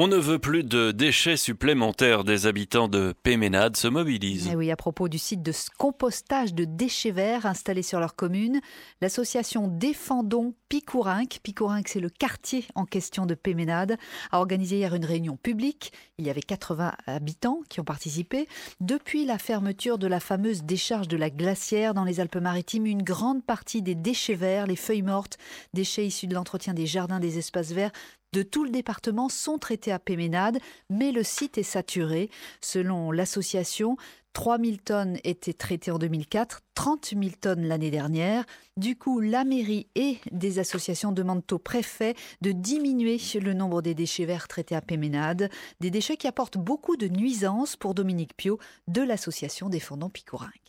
On ne veut plus de déchets supplémentaires. Des habitants de Péménade se mobilisent. Eh oui, à propos du site de compostage de déchets verts installé sur leur commune, l'association Défendons Picourinque, Picourinque c'est le quartier en question de Péménade, a organisé hier une réunion publique. Il y avait 80 habitants qui ont participé. Depuis la fermeture de la fameuse décharge de la glacière dans les Alpes-Maritimes, une grande partie des déchets verts, les feuilles mortes, déchets issus de l'entretien des jardins, des espaces verts, de tout le département sont traités à Péménade, mais le site est saturé. Selon l'association, 3 000 tonnes étaient traitées en 2004, 30 000 tonnes l'année dernière. Du coup, la mairie et des associations demandent au préfet de diminuer le nombre des déchets verts traités à Péménade, des déchets qui apportent beaucoup de nuisances pour Dominique Pio de l'association Défendant Picourinque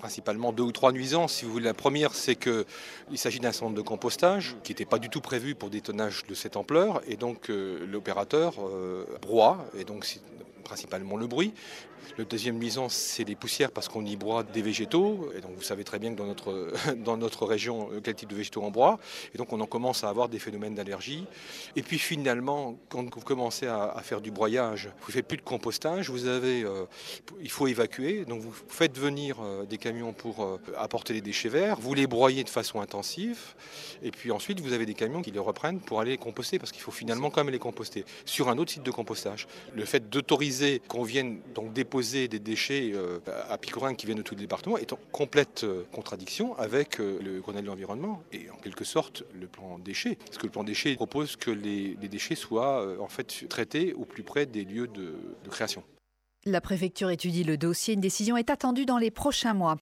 principalement deux ou trois nuisances. Si vous voulez. La première, c'est qu'il s'agit d'un centre de compostage qui n'était pas du tout prévu pour des tonnages de cette ampleur. Et donc euh, l'opérateur euh, broie, et donc principalement le bruit. Le deuxième nuisance, c'est les poussières parce qu'on y broie des végétaux. Et donc vous savez très bien que dans notre, dans notre région, euh, quel type de végétaux on broie. Et donc on en commence à avoir des phénomènes d'allergie. Et puis finalement, quand vous commencez à, faire du broyage, vous ne faites plus de compostage, vous avez, euh, il faut évacuer. Donc vous faites venir euh, des camions pour apporter les déchets verts, vous les broyez de façon intensive. Et puis ensuite, vous avez des camions qui les reprennent pour aller les composter parce qu'il faut finalement quand même les composter sur un autre site de compostage. Le fait d'autoriser qu'on vienne donc déposer des déchets euh, à Picorin qui viennent de tout le département est en complète euh, contradiction avec euh, le Grenelle de l'environnement et en quelque sorte le plan déchets. Parce que le plan déchets propose que les, déchets soient en fait traités au plus près des lieux de création. La préfecture étudie le dossier. Une décision est attendue dans les prochains mois.